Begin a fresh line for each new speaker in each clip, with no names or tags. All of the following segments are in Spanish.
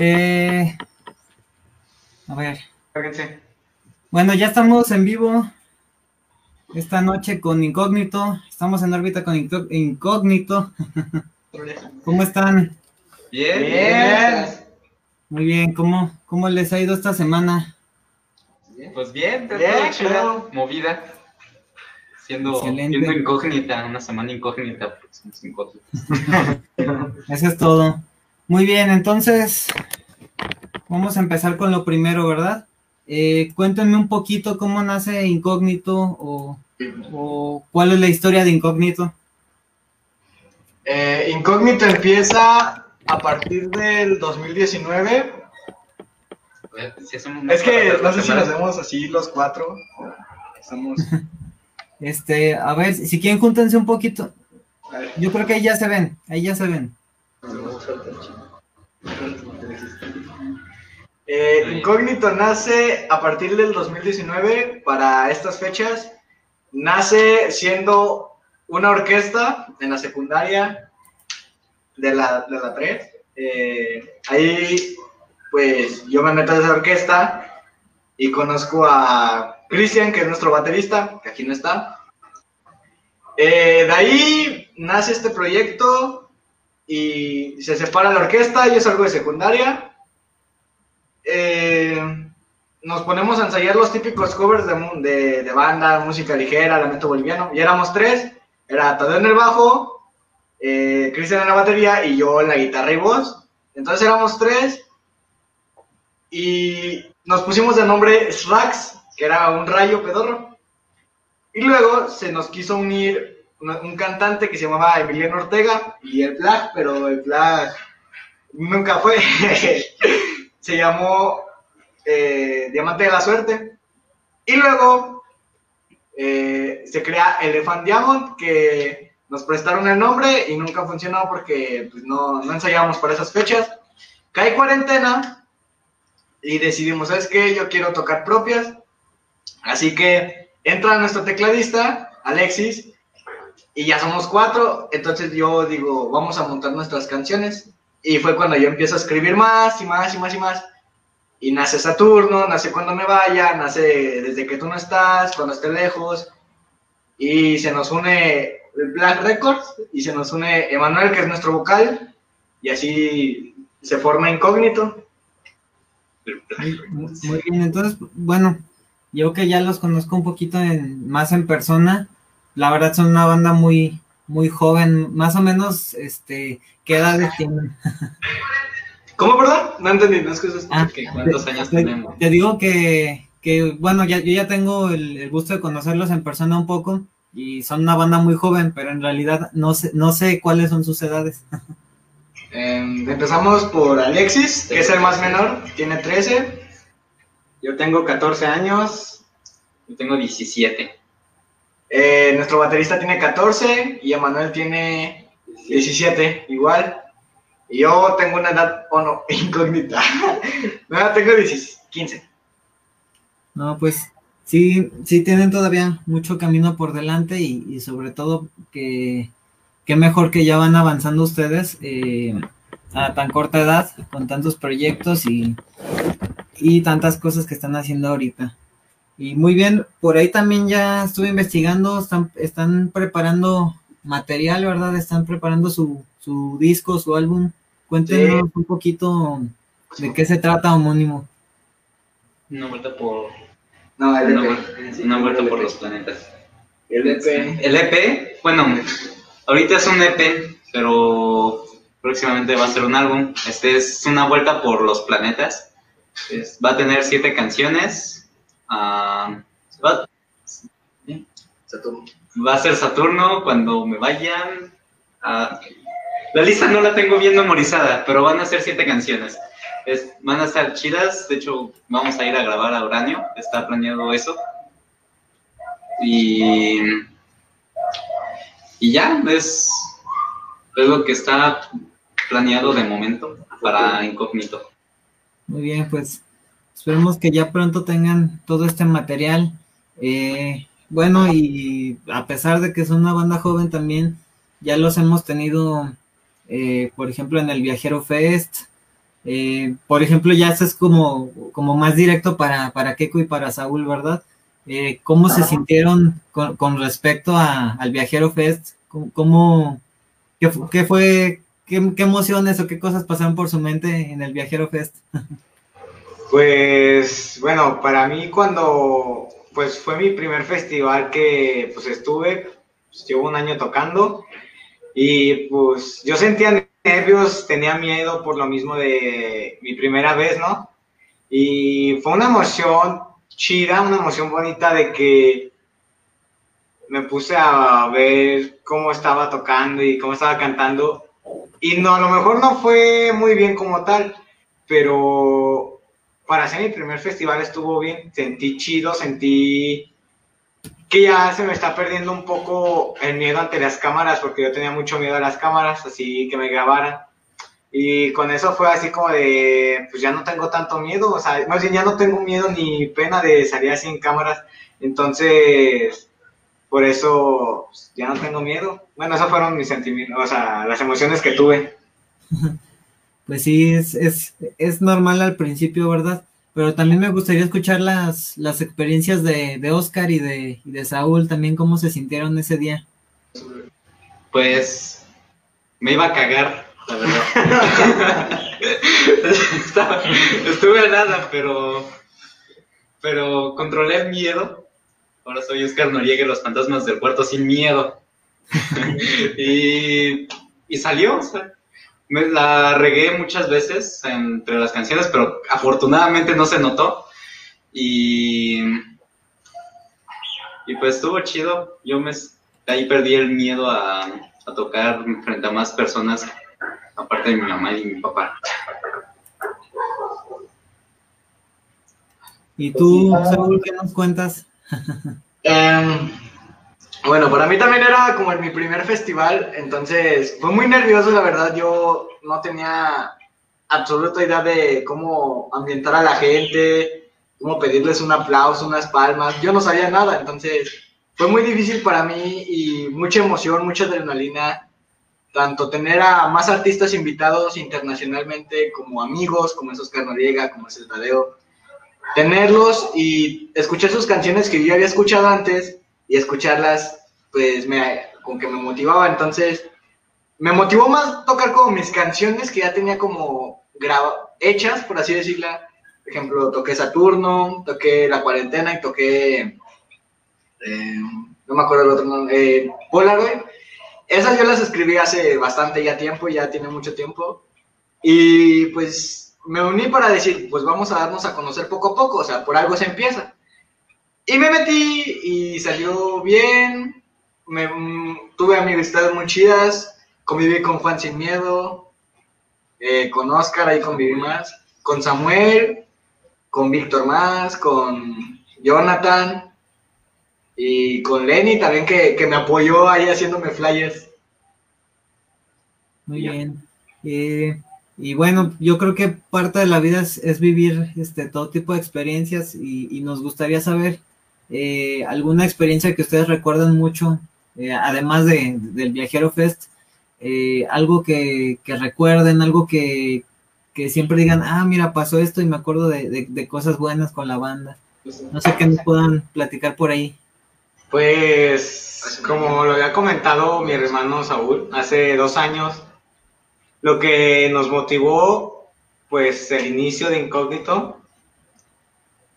Eh, a ver. Bueno, ya estamos en vivo esta noche con Incógnito. Estamos en órbita con Incógnito. ¿Cómo están?
Bien. Bien.
Muy bien. ¿Cómo, ¿Cómo les ha ido esta semana?
Pues bien, bien, movida. Siendo, siendo, incógnita, una semana incógnita, porque somos incógnitos.
Eso es todo. Muy bien, entonces vamos a empezar con lo primero, ¿verdad? Eh, cuéntenme un poquito cómo nace Incógnito o, cuál es la historia de Incógnito.
Eh, Incógnito empieza a partir del 2019. es que no sé si nos vemos así los cuatro. Estamos.
Este, a ver, si quieren júntense un poquito. Yo creo que ahí ya se ven, ahí ya se ven.
Eh, Incógnito nace a partir del 2019 para estas fechas. Nace siendo una orquesta en la secundaria de la, de la 3. Eh, ahí, pues yo me meto a esa orquesta y conozco a Cristian, que es nuestro baterista, que aquí no está. Eh, de ahí nace este proyecto y se separa la orquesta, yo salgo de secundaria. Eh, nos ponemos a ensayar los típicos covers de, de, banda, música ligera, lamento boliviano. Y éramos tres, era Tadeo en el bajo, eh, Cristian en la batería y yo en la guitarra y voz. Entonces éramos tres y nos pusimos de nombre Slacks que era un rayo pedorro. Y luego se nos quiso unir un, cantante que se llamaba Emiliano Ortega y el Flag, pero el Flag nunca fue. se llamó eh, Diamante de la Suerte. Y luego eh, se crea Elephant Diamond, que nos prestaron el nombre y nunca funcionó porque pues, no, no ensayábamos para esas fechas. Cae cuarentena y decidimos, ¿sabes qué? Yo quiero tocar propias Así que entra nuestro tecladista, Alexis, y ya somos cuatro. Entonces yo digo, vamos a montar nuestras canciones. Y fue cuando yo empiezo a escribir más y más y más y más. Y nace Saturno, nace cuando me vaya, nace desde que tú no estás, cuando esté lejos. Y se nos une Black Records y se nos une Emanuel, que es nuestro vocal. Y así se forma incógnito.
Muy bien, entonces, bueno, yo que ya los conozco un poquito más en persona, la verdad son una banda muy, muy joven, más o menos, este, ¿qué edades tienen?
¿Cómo, perdón? No entendí, no es que
ah, ¿Cuántos años tenemos?
Te digo que, que bueno, ya, yo ya tengo el, gusto de conocerlos en persona un poco y son una banda muy joven, pero en realidad no sé, no sé cuáles son sus edades.
Em, empezamos por Alexis, que es el más menor, tiene 13.
Yo tengo 14 años. Yo tengo 17.
Eh, nuestro baterista tiene 14 y Emanuel tiene 17, igual. Y yo tengo una edad, no, incógnita. no, tengo 15.
No, pues sí, sí tienen todavía mucho camino por delante y, sobre todo que, que, mejor que ya van avanzando ustedes eh, a tan corta edad con tantos proyectos y, y tantas cosas que están haciendo ahorita. Y muy bien, por ahí también ya estuve investigando, están, están preparando material, ¿verdad? Están preparando su, su disco, su álbum. Cuéntenos un poquito de qué se trata, homónimo.
Una vuelta por... No, el EP. Una, vuelta por los planetas.
El EP.
El EP, bueno, ahorita es un EP, pero próximamente va a ser un álbum. Este es una vuelta por los planetas va a tener siete canciones. Ah, va, a ser Saturno cuando me vayan. La lista no la tengo bien memorizada, pero van a ser siete canciones. van a estar chidas. De hecho, vamos a ir a grabar a Uranio. Está planeado eso. Y, y ya, es, es lo que está planeado de momento para Incógnito.
Muy bien, pues esperemos que ya pronto tengan todo este material. Eh, bueno, y a pesar de que es una banda joven también, ya los hemos tenido, eh, por ejemplo, en el Viajero Fest, Eh, por ejemplo, ya eso es como, como más directo para, para Keiko y para Saúl, ¿verdad? Eh, ¿Cómo se sintieron con, respecto al Viajero Fest? ¿Cómo, qué, fue, qué, qué, emociones o qué cosas pasaron por su mente en el Viajero Fest?
Pues, bueno, para mí cuando pues fue mi primer festival que pues estuve, pues, llevo un año tocando y pues yo sentía nervios, tenía miedo por lo mismo de mi primera vez, ¿no? Y fue una emoción chida, una emoción bonita de que me puse a ver cómo estaba tocando y cómo estaba cantando. Y no, a lo mejor no fue muy bien como tal, pero para hacer mi primer festival estuvo bien, sentí chido, sentí que ya se me está perdiendo un poco el miedo ante las cámaras, porque yo tenía mucho miedo a las cámaras, así que me grabaran. Y con eso fue así como de, pues ya no tengo tanto miedo, o sea, bien ya no tengo miedo ni pena de salir así en cámaras. Entonces, por eso pues, ya no tengo miedo. Bueno, esos fueron mis sentimientos, o sea, las emociones que tuve.
pues sí, es, es, es normal al principio, ¿verdad? Pero también me gustaría escuchar las, las experiencias de, de Oscar y de, de Saúl, también cómo se sintieron ese día.
Pues me iba a cagar, la verdad. estuve a nada, pero, pero controlé el miedo. Ahora soy Oscar Noriega los fantasmas del puerto sin miedo. y, y salió, o me la regué muchas veces entre las canciones, pero afortunadamente no se notó. Y, y pues estuvo chido. Yo me ahí perdí el miedo a, a tocar frente a más personas, aparte de mi mamá y mi papá.
¿Y tú, Saúl, qué nos cuentas?
um, bueno, para mí también era como mi primer festival, entonces fue muy nervioso, la verdad. Yo no tenía absoluta idea de cómo ambientar a la gente, cómo pedirles un aplauso, unas palmas. Yo no sabía nada, entonces fue muy difícil para mí y mucha emoción, mucha adrenalina. Tanto tener a más artistas invitados internacionalmente como amigos, como esos Noriega, como ese Tadeo. Tenerlos y escuchar sus canciones que yo había escuchado antes y escucharlas, pues me, con que me motivaba. Entonces, me motivó más tocar como mis canciones que ya tenía como hechas, por así decirla. Por ejemplo, toqué Saturno, toqué La Cuarentena y toqué, eh, no me acuerdo el otro nombre, eh, Polaroid. Esas yo las escribí hace bastante ya tiempo, ya tiene mucho tiempo. Y pues me uní para decir, pues vamos a darnos a conocer poco a poco, o sea, por algo se empieza. Y me metí y salió bien. Me, tuve amistades muy chidas. Conviví con Juan Sin Miedo. Eh, con Oscar, ahí conviví más. Con Samuel. Con Víctor más. Con Jonathan. Y con Lenny también que, me apoyó ahí haciéndome flyers.
Muy bien. Eh, y bueno, yo creo que parte de la vida es, vivir este, todo tipo de experiencias y, nos gustaría saber eh, alguna experiencia que ustedes recuerdan mucho, eh, además de, del Viajero Fest, eh, algo que, recuerden, algo que, siempre digan, ah, mira, pasó esto y me acuerdo de, cosas buenas con la banda. No sé qué nos puedan platicar por ahí.
Pues, como lo había comentado mi hermano Saúl, hace dos años, lo que nos motivó, pues, el inicio de Incógnito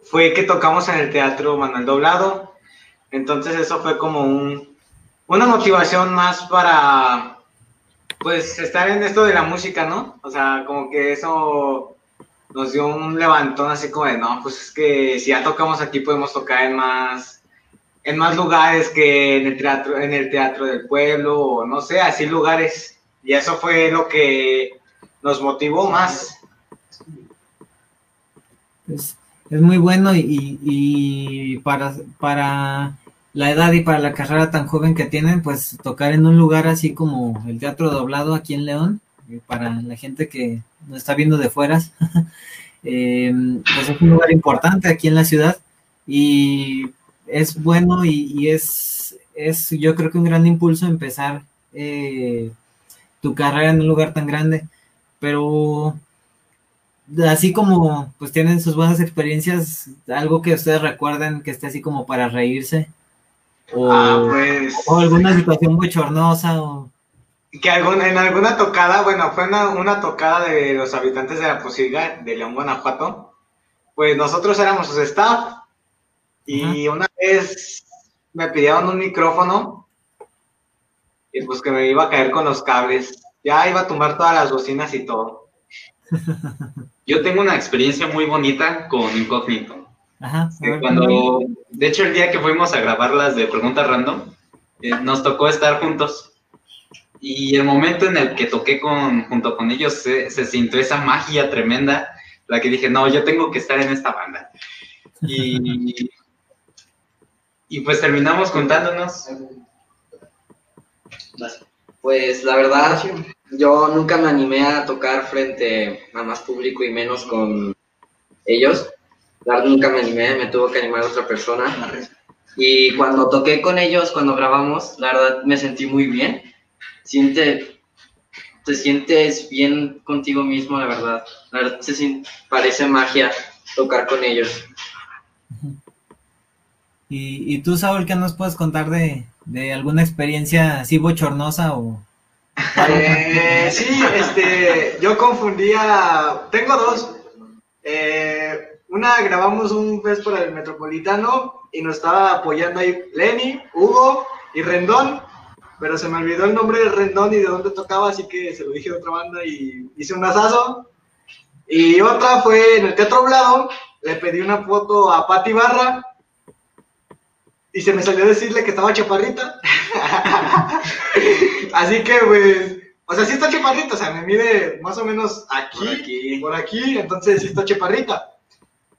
fue que tocamos en el Teatro Manuel Doblado. Entonces eso fue como un, una motivación más para, pues, estar en esto de la música, ¿no? O sea, como que eso nos dio un levantón así como de, no, pues es que si ya tocamos aquí podemos tocar en más, en más lugares que en el teatro, en el teatro del pueblo, o no sé, así lugares. Y eso fue lo que nos motivó más.
Pues, es muy bueno y, para, para la edad y para la carrera tan joven que tienen, pues tocar en un lugar así como el Teatro Doblado aquí en León, eh, para la gente que nos está viendo de fueras, eh, pues es un lugar importante aquí en la ciudad y es bueno y, es, es yo creo que un gran impulso empezar eh, tu carrera en un lugar tan grande, pero así como pues tienen sus buenas experiencias, algo que ustedes recuerden que esté así como para reírse. O,
Ah, pues.
o alguna situación bochornosa o...
Que algún- en alguna tocada, bueno, fue una, una tocada de los habitantes de la Posilga, de León, Guanajuato. Pues nosotros éramos sus staff y una vez me pidieron un micrófono y pues que me iba a caer con los cables. Ya iba a tumbar todas las bocinas y todo.
Yo tengo una experiencia muy bonita con Incógnito.
Ajá. ver,
cuando, de hecho, el día que fuimos a grabar las de preguntas random, eh, nos tocó estar juntos. Y el momento en el que toqué con, junto con ellos, se, se sintió esa magia tremenda, la que dije, no, yo tengo que estar en esta banda. Y, y pues terminamos juntándonos.
Pues la verdad, yo nunca me animé a tocar frente a más público y menos con ellos. La verdad, nunca me animé, me tuvo que animar otra persona. Y cuando toqué con ellos, cuando grabamos, la verdad me sentí muy bien. Siente, te sientes bien contigo mismo, la verdad. La verdad, se parece magia tocar con ellos.
Y, y tú, Saúl, ¿qué nos puedes contar de, de alguna experiencia así bochornosa o...
Eh, sí, este, yo confundía, tengo dos. Eh, una grabamos un fest por el Metropolitano y nos estaba apoyando ahí Lenny, Hugo y Rendón, pero se me olvidó el nombre de Rendón y de dónde tocaba, así que se lo dije a otra banda y hice un asazo. Y otra fue en el Teatro Blado, le pedí una foto a Patti Barra y se me salió decirle que estaba chaparrita. Así que, pues, o sea, sí está chaparrita, o sea, me mide más o menos aquí,
Por aquí.
por aquí, entonces sí está chaparrita.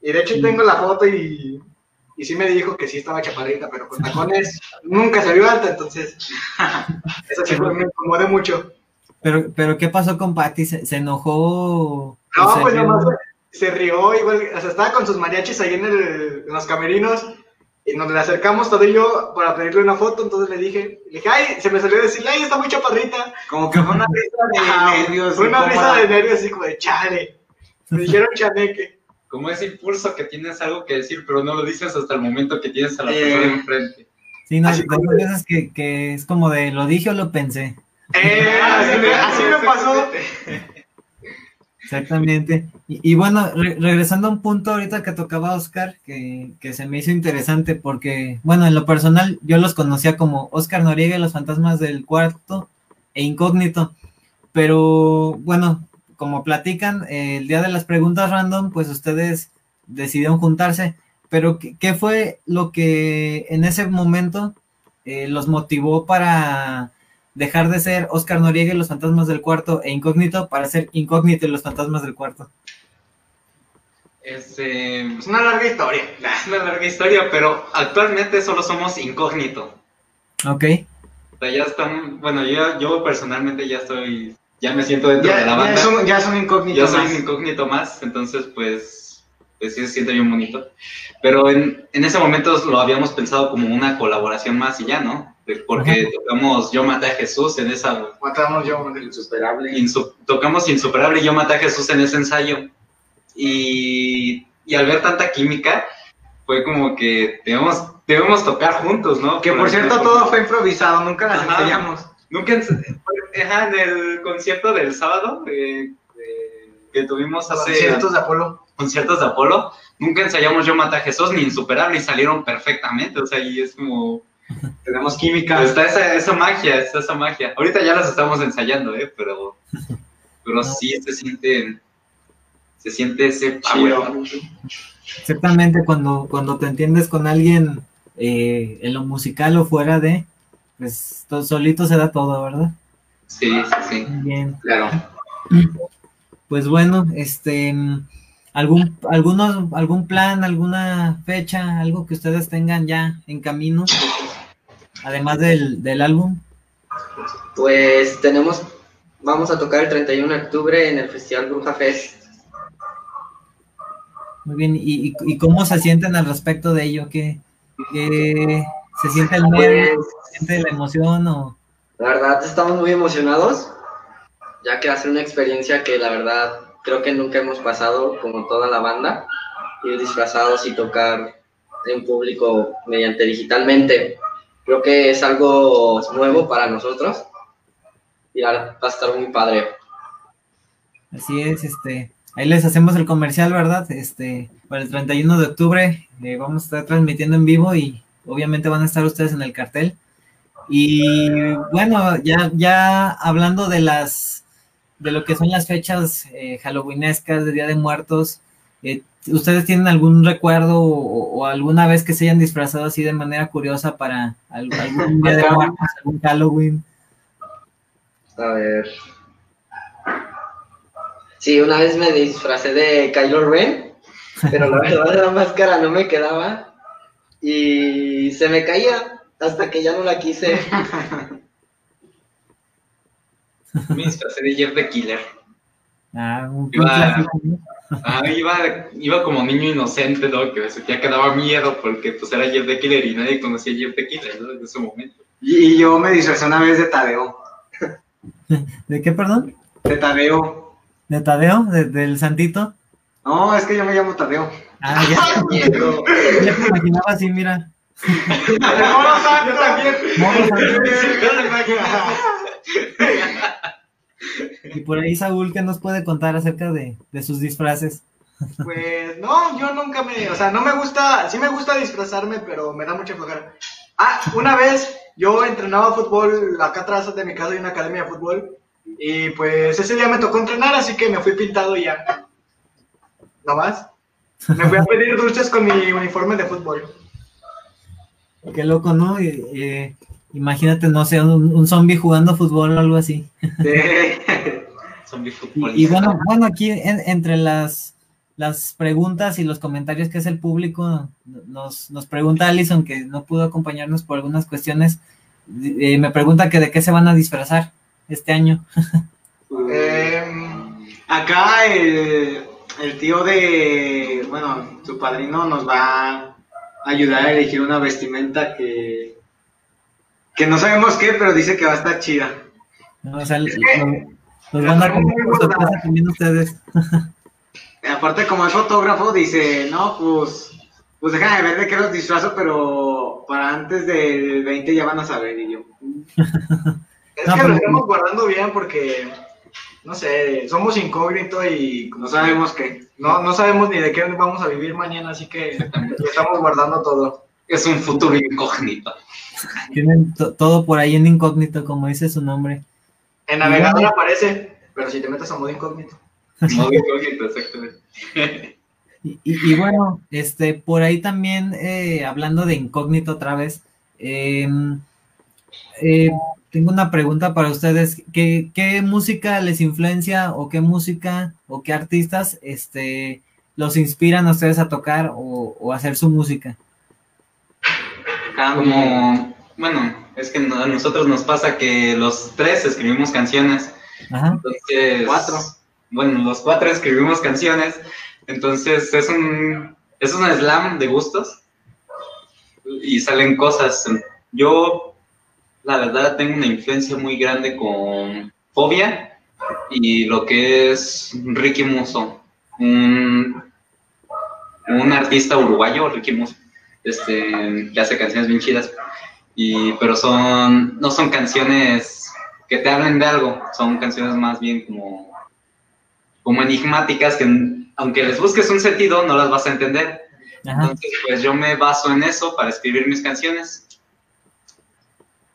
Y de hecho tengo la foto y, y sí me dijo que sí estaba chaparrita, pero con tacones nunca se vio alta, entonces eso sí me incomodé mucho.
Pero, pero ¿qué pasó con Patty? ¿Se, se enojó?
No,
¿O se
pues
rió?
nomás se rió, igual, o sea, estaba con sus mariachis ahí en, el- en los camerinos y nos le acercamos todo y yo para pedirle una foto, entonces le dije, le dije, ay, se me salió a decirle, ay, está muy chaparrita.
Como que fue una risa de nervios.
Fue una risa de nervios así como de chale. Me dijeron chaneque.
Como ese impulso que tienes algo que decir, pero no lo dices hasta el momento que tienes a la
Eh.
persona enfrente.
Sí, no, esas veces que, que es como de lo dije o lo pensé.
Eh, así, me, así me pasó.
Exactamente. Y, y bueno, re- regresando a un punto ahorita que tocaba Oscar, que, que se me hizo interesante porque, bueno, en lo personal yo los conocía como Oscar Noriega y los fantasmas del cuarto e incógnito, pero bueno, como platican, eh, el día de las preguntas random, pues ustedes decidieron juntarse, pero ¿qué, qué fue lo que en ese momento eh, los motivó para dejar de ser Oscar Noriega y los fantasmas del cuarto e incógnito para ser incógnito y los fantasmas del cuarto.
Es, eh,
Es una larga historia.
es una larga historia, pero actualmente solo somos incógnito.
Ok.
O sea, ya están, bueno, yo, yo personalmente ya estoy, ya me siento dentro
Ya,
de la
ya
banda.
es un, ya es un incógnito.
Yo soy
más.
un incógnito más, entonces pues, pues sí se siente bien bonito. Pero en, en ese momento lo habíamos pensado como una colaboración más y ya, ¿no? Porque tocamos Yo Maté a Jesús en esa...
Matamos yo, man.
Insuperable.
insu- tocamos Insuperable y Yo Maté a Jesús en ese ensayo. Y, y al ver tanta química, fue como que debemos, debemos tocar juntos, ¿no?
Que por cierto todo fue improvisado, nunca las
Ajá.
ensayamos.
Nunca, ens- ajá, en el concierto del sábado eh, eh, que tuvimos hace
Conciertos de Apolo.
conciertos de Apolo, nunca ensayamos Yo Maté a Jesús ni Insuperable y salieron perfectamente, o sea, y es como,
Tenemos química.
está esa, esa magia, está esa magia. Ahorita ya las estamos ensayando, ¿eh? Pero, pero sí se siente, se siente ese power.
Exactamente, cuando, cuando te entiendes con alguien eh, en lo musical o fuera de, pues to- solito se da todo, ¿verdad?
Sí, sí, sí.
Muy bien.
Claro.
Pues bueno, este, algún, algunos, algún plan, alguna fecha, algo que ustedes tengan ya en camino, además del, del álbum.
Pues tenemos, vamos a tocar el 31 de octubre en el Festival Bruja Fest.
Muy bien, ¿y, y, y cómo se sienten al respecto de ello? ¿Qué, qué- se siente el nervio?
Pues,
¿Se siente la emoción? O...
la verdad estamos muy emocionados, ya que ser una experiencia que la verdad creo que nunca hemos pasado como toda la banda, ir disfrazados y tocar en público mediante digitalmente. Creo que es algo nuevo para nosotros y va a estar muy padre.
Así es, este, ahí les hacemos el comercial, ¿verdad? Este, para el 31 de octubre eh, vamos a estar transmitiendo en vivo y obviamente van a estar ustedes en el cartel. Y bueno, ya, ya hablando de las de lo que son las fechas eh, halloweenescas de Día de Muertos, eh, ¿ustedes tienen algún recuerdo o, alguna vez que se hayan disfrazado así de manera curiosa para algún Día de Muertos, algún Halloween?
A ver. Sí, una vez me disfracé de Kylo Ren, pero la verdad la máscara no me quedaba y se me caía hasta que ya no la quise.
Me disfrazé de Jeff the Killer.
Ah, un
iba, ah, iba, iba, como niño inocente, ¿no? Que sentía que daba miedo porque pues era Jeff the Killer y nadie conocía a Jeff the Killer, ¿no? En ese momento.
Y, yo me disfrazé una vez de Tadeo.
¿De qué, perdón?
De Tadeo.
¿De Tadeo? ¿De, ¿Del Santito?
No, es que yo me llamo Tadeo.
Ah, ya. ya me imaginaba así, mira. Y por ahí, Saúl, ¿qué nos puede contar acerca de, de, sus disfraces?
Pues no, yo nunca me, o sea, no me gusta, sí me gusta disfrazarme, pero me da mucha flojera. Ah, una vez yo entrenaba fútbol, acá atrás de mi casa hay una academia de fútbol, y pues ese día me tocó entrenar, así que me fui pintado y ya. ¿No más? Me fui a pedir dulces con mi uniforme de fútbol.
Qué loco, ¿no? imagínate, no sé, un, zombie jugando fútbol o algo así.
zombie fútbol.
Y, bueno, bueno, aquí entre las, las preguntas y los comentarios que hace el público, nos, nos pregunta Alison, que no pudo acompañarnos por algunas cuestiones, eh, me pregunta que de qué se van a disfrazar este año.
Em, acá el, el tío de, bueno, su padrino nos va ayudar a elegir una vestimenta que, que no sabemos qué, pero dice que va a estar chida.
No, o sea, los, van a sorpresa también ustedes.
Aparte, como es fotógrafo, dice, no, pues, pues déjame ver de qué los disfrazo, pero para antes del 20 ya van a saber, y yo. es que lo estamos guardando bien porque no sé, somos incógnitos y no sabemos qué. No, no sabemos ni de qué vamos a vivir mañana, así que estamos guardando todo.
Es un futuro incógnito.
Tienen todo por ahí en incógnito, como dice su nombre.
En navegador aparece, pero si te metes a modo incógnito.
Modo incógnito, exactamente.
Y, bueno, este, por ahí también, eh, hablando de incógnito otra vez, eh, eh, tengo una pregunta para ustedes. ¿Qué, ¿Qué, música les influencia o qué música o qué artistas este, los inspiran a ustedes a tocar o, a hacer su música?
Ah, como, bueno, es que a nosotros nos pasa que los tres escribimos canciones. Entonces,
cuatro.
Bueno, los cuatro escribimos canciones. Entonces es un, es un slam de gustos y salen cosas. Yo la verdad tengo una influencia muy grande con Fobia y lo que es Ricky Muso, un, un artista uruguayo, Ricky Muso, este, que hace canciones bien chidas, y, pero son, no son canciones que te hablen de algo, son canciones más bien como, como enigmáticas que aunque les busques un sentido no las vas a entender. Entonces, pues yo me baso en eso para escribir mis canciones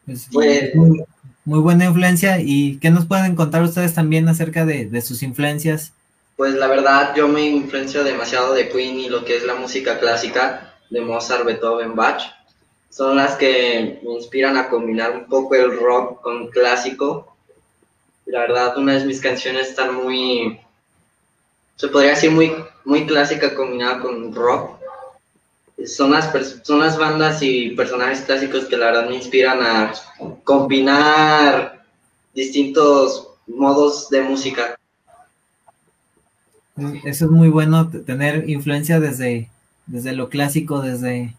pues, muy, buena influencia. ¿Y qué nos pueden contar ustedes también acerca de, sus influencias?
Pues la verdad, yo me influencio demasiado de Queen y lo que es la música clásica de Mozart, Beethoven, Bach. Son las que me inspiran a combinar un poco el rock con clásico. La verdad, una de mis canciones están muy, se podría decir muy, muy clásica combinada con rock son las, son las bandas y personajes clásicos que la verdad me inspiran a combinar distintos modos de música.
Eso es muy bueno, tener influencia desde, desde lo clásico, desde,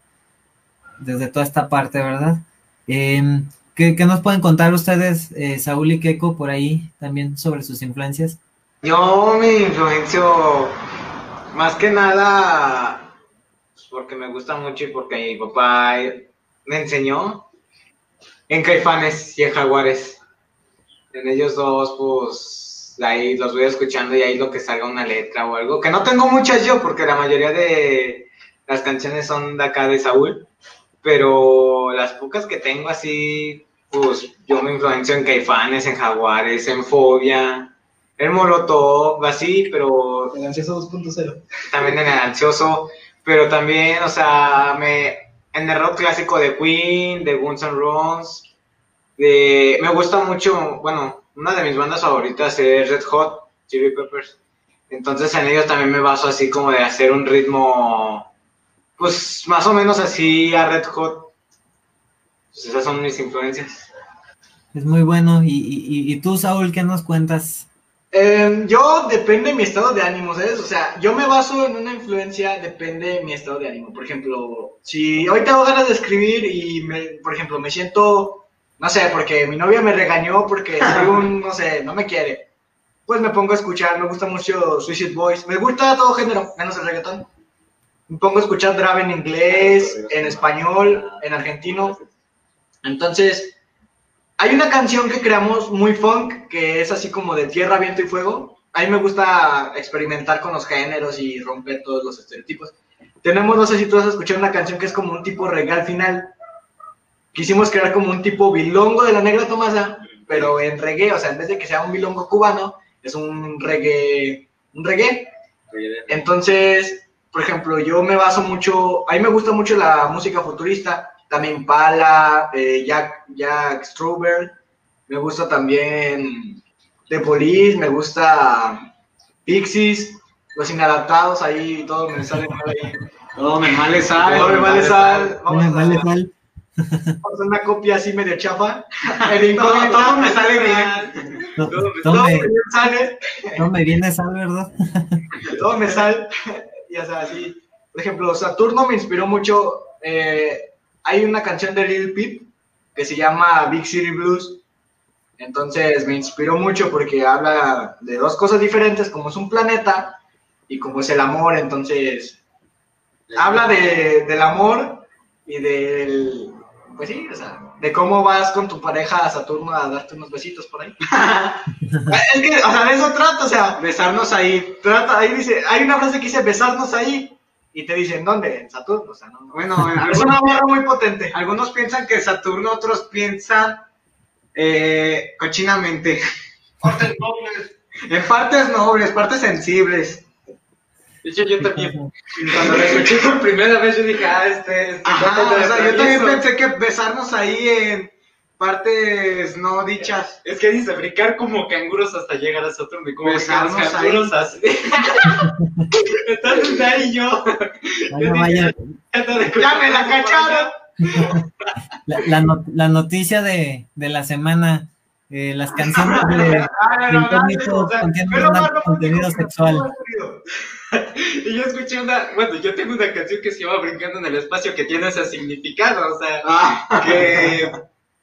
desde toda esta parte, ¿verdad? Em, ¿qué, nos pueden contar ustedes, eh, Saúl y Keiko, por ahí también sobre sus influencias?
Yo me influencio más que nada porque me gusta mucho y porque mi papá me enseñó en Caifanes y en Jaguares. En ellos dos, pues ahí los voy escuchando y ahí lo que salga una letra o algo. Que no tengo muchas yo porque la mayoría de las canciones son de acá de Saúl. Pero las pocas que tengo así, pues yo me influencio en Caifanes, en Jaguares, en Fobia, en Molotov, así, pero
El ansioso 2.0.
también en el ansioso, pero también, o sea, me, en el rock clásico de Queen, de Guns N' Roses, de, me gusta mucho, bueno, una de mis bandas favoritas es Red Hot Chili Peppers, entonces en ellos también me baso así como de hacer un ritmo, pues más o menos así a Red Hot, pues esas son mis influencias.
Es muy bueno. ¿Y, y, y tú, Saúl, qué nos cuentas?
Eh, yo depende de mi estado de ánimo, ¿sabes? O sea, yo me baso en una influencia, depende de mi estado de ánimo. Por ejemplo, si hoy tengo ganas de escribir y, me, por ejemplo, me siento, no sé, porque mi novia me regañó porque soy un, no sé, no me quiere, pues me pongo a escuchar, me gusta mucho Suicide Boys, me gusta todo género, menos el reggaetón. Me pongo a escuchar trap en inglés, en español, en argentino. Entonces, hay una canción que creamos muy funk, que es así como de tierra, viento y fuego. A mí me gusta experimentar con los géneros y romper todos los estereotipos. Tenemos, no sé si tú has escuchado una canción que es como un tipo reggae al final. Quisimos crear como un tipo bilongo de la negra Tomasa, pero en reggae, o sea, en vez de que sea un bilongo cubano, es un reggae, un reggae. Entonces, por ejemplo, yo me baso mucho, a mí me gusta mucho la música futurista, también Pala, eh, Jack, Jack Struber, me gusta también The Police, me gusta Pixies, Los Inadaptados, ahí todo me sale mal ahí.
Todo me male sal.
Todo me vale sal. Vamos a
Vale,
hacer
vale.
una copia así medio chafa. El incógnito,
todo me sale bien.
No,
Todo-
todo
todo
me,
me sale.
todo me viene sal, ¿verdad?
todo me sale. Y o sea, así. Por ejemplo, Saturno me inspiró mucho. eh, hay una canción de Lil Peep que se llama Big City Blues. Entonces me inspiró mucho porque habla de dos cosas diferentes, como es un planeta y como es el amor. Entonces, habla de, del amor y del. Pues sí, o sea, de cómo vas con tu pareja a Saturno a darte unos besitos por ahí. es que, o sea, de eso trata, o sea,
Besarnos ahí.
Trata, ahí dice, hay una frase que dice besarnos ahí y te dicen dónde, en Saturno, o sea, no, no.
Bueno,
es una barra muy potente.
algunos piensan que Saturno, otros piensan eh, cochinamente. En partes nobles, partes sensibles.
De hecho, yo también, cuando lo escuché por primera vez, yo dije, ah, este, este
Ajá, o sea, yo también pensé que besarnos ahí en partes no dichas.
Es que dice brincar como canguros hasta llegar a Saturno y como
Besarnos
canguros así. Entonces de ahí yo.
¡Ya me la cacharon!
La, la la noticia de, de la semana, eh, las canciones de, de Incógnito contienen contenido sexual.
y yo escuché una, bueno, yo tengo una canción que se llama Brincando en el Espacio que tiene ese significado, o sea,
Ah,
que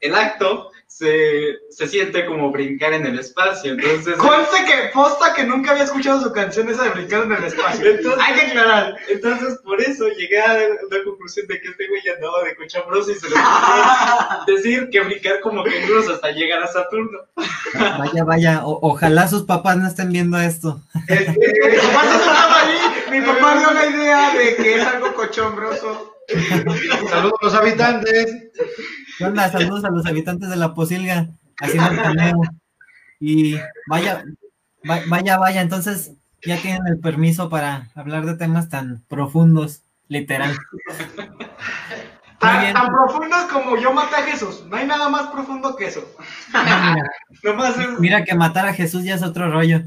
el acto se, se siente como brincar en el espacio, entonces...
Conste que posta que nunca había escuchado su canción esa de brincar en el espacio.
Entonces-
Hay que aclarar.
Entonces, por eso llegué a la conclusión de que este güey andaba de cochambroso y se le decir que brincar como canguros hasta llegar a Saturno.
Vaya, vaya. o- ojalá sus papás no estén viendo esto.
Este, mi papá no estaba ahí. Mi papá dio la idea de que es algo cochombroso.
Saludos a los habitantes.
¿Qué onda? Saludos a los habitantes de la Posilga, haciendo el cameo. Y vaya, va- vaya, vaya, entonces ya tienen el permiso para hablar de temas tan profundos, literal.
Tan, profundos como yo maté a Jesús. No hay nada más profundo que eso.
Mira,
Nomás es...
mira que matar a Jesús ya es otro rollo.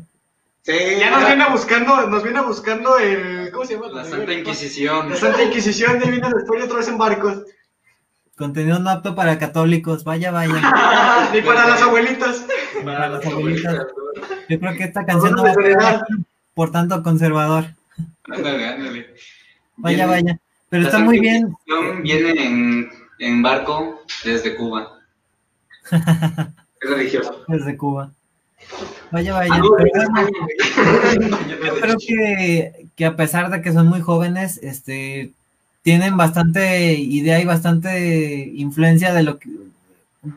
Sí,
Ya nos viene buscando, nos viene buscando el. ¿Cómo se llama?
La Santa Inquisición.
La Santa Inquisición, de viene después otra vez en barcos.
Contenido no apto para católicos, vaya, vaya.
Ni para las abuelitas.
Para las abuelitas. Yo creo que esta canción no va a
heredar.
por tanto conservador.
Ándale, ándale.
Vaya,
Viene-
vaya. Pero está muy bien.
Viene en, en barco desde Cuba. Es religioso.
Desde Cuba. Vaya, vaya. Yo creo que, que a pesar de que son muy jóvenes, este, tienen bastante idea y bastante influencia de lo que,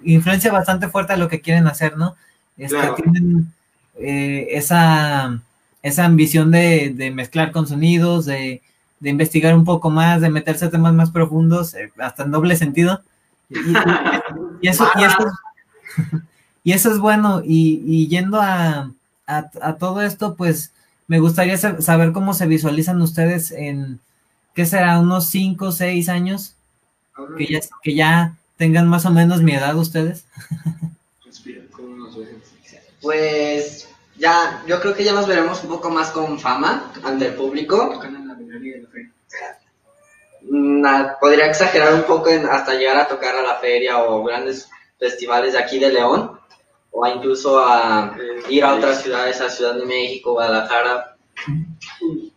influencia bastante fuerte de lo que quieren hacer, ¿no? Este,
Claro.
Tienen eh, esa, esa ambición de, de mezclar con sonidos, de, de investigar un poco más, de meterse a temas más profundos, eh, hasta en doble sentido. Y, y- y eso, y eso es- y eso es bueno. Y, y yendo a, a, a todo esto, pues me gustaría sa- saber cómo se visualizan ustedes en, ¿qué será? Unos 5 o 6 años, que ya, que ya tengan más o menos mi edad ustedes.
Pues ya, yo creo que ya nos veremos un poco más con fama ante el público. Mm, ah, Podría exagerar un poco en hasta llegar a tocar a la feria o grandes festivales de aquí de León, o incluso a ir a otras ciudades, a Ciudad de México, Guadalajara,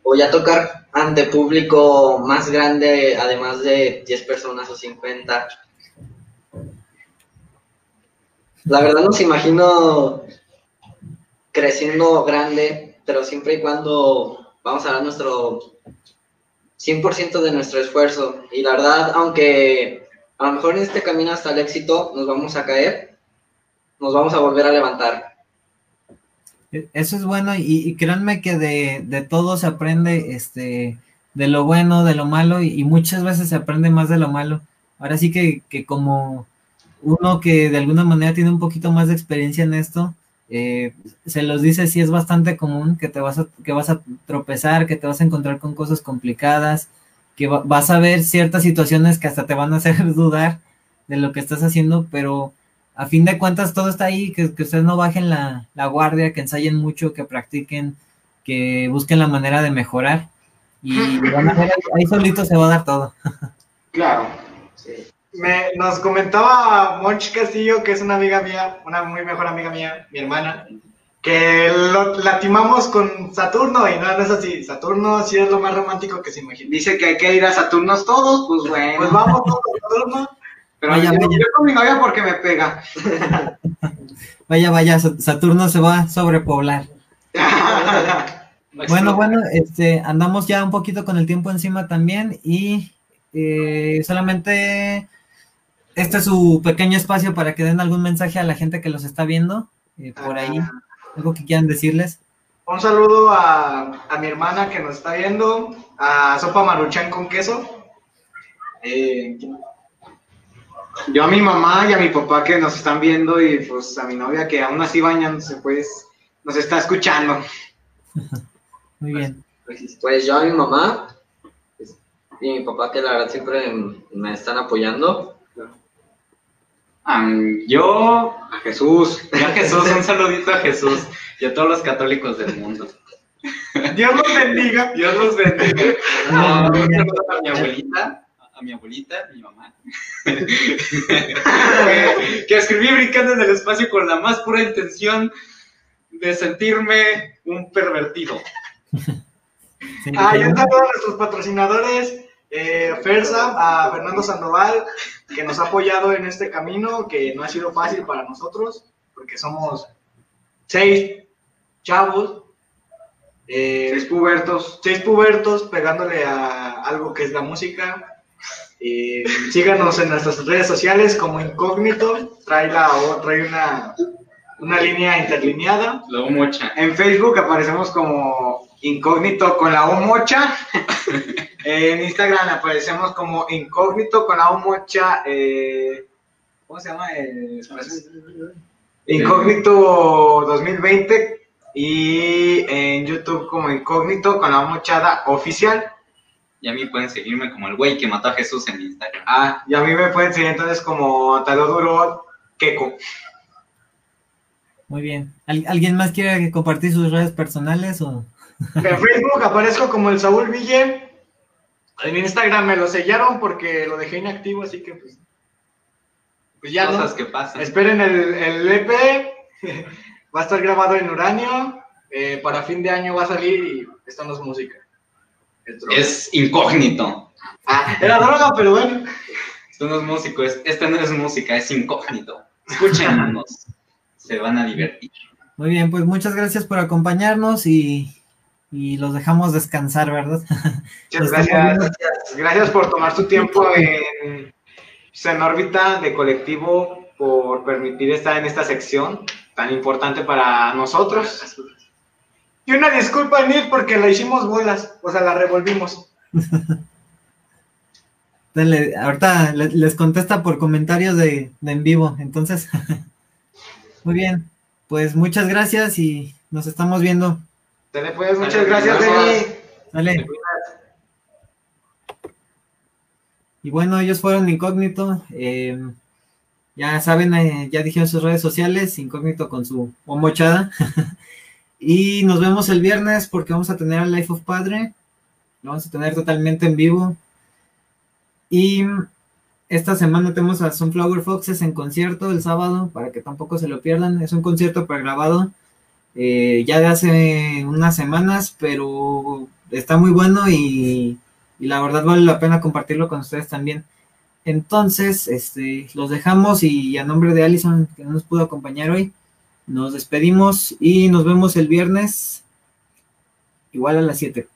o ya tocar ante público más grande, además de 10 personas o 50. La verdad nos imagino creciendo grande, pero siempre y cuando vamos a dar nuestro 100% de nuestro esfuerzo. Y la verdad, aunque a lo mejor en este camino hasta el éxito nos vamos a caer, nos vamos a volver a levantar.
E- Eso es bueno y, créanme que de, de todo se aprende, este, de lo bueno, de lo malo y, muchas veces se aprende más de lo malo. Ahora sí que, que como uno que de alguna manera tiene un poquito más de experiencia en esto, eh, se los dice sí es bastante común que te vas a, que vas a tropezar, que te vas a encontrar con cosas complicadas, que va- vas a ver ciertas situaciones que hasta te van a hacer dudar de lo que estás haciendo, pero a fin de cuentas todo está ahí, que, que ustedes no bajen la, la guardia, que ensayen mucho, que practiquen, que busquen la manera de mejorar y van a ver, ahí, solito se va a dar todo.
Claro. Me, nos comentaba Monch Castillo, que es una amiga mía, una muy mejor amiga mía, mi hermana, que lo latimamos con Saturno y no, no es así. Saturno sí es lo más romántico que se imagina.
Dice que hay que ir a Saturnos todos, pues bueno.
Pues vamos todos a Saturno.
Pero
Vaya,
yo,
vaya.
yo con mi novia porque me pega.
Vaya, vaya, Sa- Saturno se va a sobrepoblar. Bueno, bueno, este, andamos ya un poquito con el tiempo encima también y eh, solamente este es su pequeño espacio para que den algún mensaje a la gente que los está viendo eh, por ahí, algo que quieran decirles.
Un saludo a, a mi hermana que nos está viendo, a Sopa Maruchan con queso.
Eh, yo a mi mamá y a mi papá que nos están viendo y pues a mi novia que aún así bañándose, pues nos está escuchando.
Muy bien.
Pues yo a mi mamá pues, y mi papá que la verdad siempre me están apoyando.
Yo a Jesús, yo a Jesús, un saludito a Jesús y a todos los católicos del mundo.
Dios los bendiga.
Dios los bendiga. Un saludo a mi abuelita, a mi abuelita, mi mamá. que escribí brincando en el espacio con la más pura intención de sentirme un pervertido.
Sí,
Ah, y a nuestros patrocinadores, eh, Fersa, a Fernando Sandoval, que nos ha apoyado en este camino, que no ha sido fácil para nosotros, porque somos seis chavos, eh,
Seis pubertos.
seis pubertos pegándole a algo que es la música. Eh, síganos en nuestras redes sociales como Incógnito, trae, la, trae una, una línea interlineada.
Luego mocha.
En Facebook aparecemos como incógnito con la O mocha. en Instagram aparecemos como incógnito con la O mocha. eh, ¿Cómo se llama? Eh, incógnito 2020. Y en YouTube como incógnito con la O mochada oficial.
Y a mí pueden seguirme como el güey que mató a Jesús en Instagram.
Ah, y a mí me pueden seguir entonces como Taloduro Keko.
Muy bien. ¿Al- ¿Alguien más quiere compartir sus redes personales o...?
En Facebook aparezco como el Saúl Ville. En Instagram me lo sellaron porque lo dejé inactivo, así que pues. Pues ya
Cosas
no.
que pasan.
Esperen el, el EP. va a estar grabado en Uranio. eh, para fin de año va a salir y esto no es música. Es
incógnito.
Ah, era droga, pero bueno.
Esto no es músico, es, este no es música, es incógnito. Escúchenos. Se van a divertir.
Muy bien, pues muchas gracias por acompañarnos y, y los dejamos descansar, ¿verdad?
Muchas gracias. Gracias por tomar su tiempo en, en órbita de colectivo, por permitir estar en esta sección tan importante para nosotros. Y una disculpa, Nil, porque la hicimos bolas, o sea, la revolvimos.
Dale, ahorita le- les contesta por comentarios de, de en vivo, entonces. Muy bien, pues muchas gracias y nos estamos viendo.
Dale, pues, muchas
Dale,
gracias. Deni.
Dale. Y bueno, ellos fueron Incógnito. eh, ya saben, eh, ya dijeron sus redes sociales, Incógnito con su mochada. y nos vemos el viernes porque vamos a tener a Life of Padre. Lo vamos a tener totalmente en vivo. Y esta semana tenemos a Sunflower Foxes en concierto el sábado, para que tampoco se lo pierdan. Es un concierto pregrabado eh, ya de hace unas semanas, pero está muy bueno y, y la verdad vale la pena compartirlo con ustedes también. Entonces, este, los dejamos y a nombre de Allison, que no nos pudo acompañar hoy, nos despedimos y nos vemos el viernes, igual a las 7.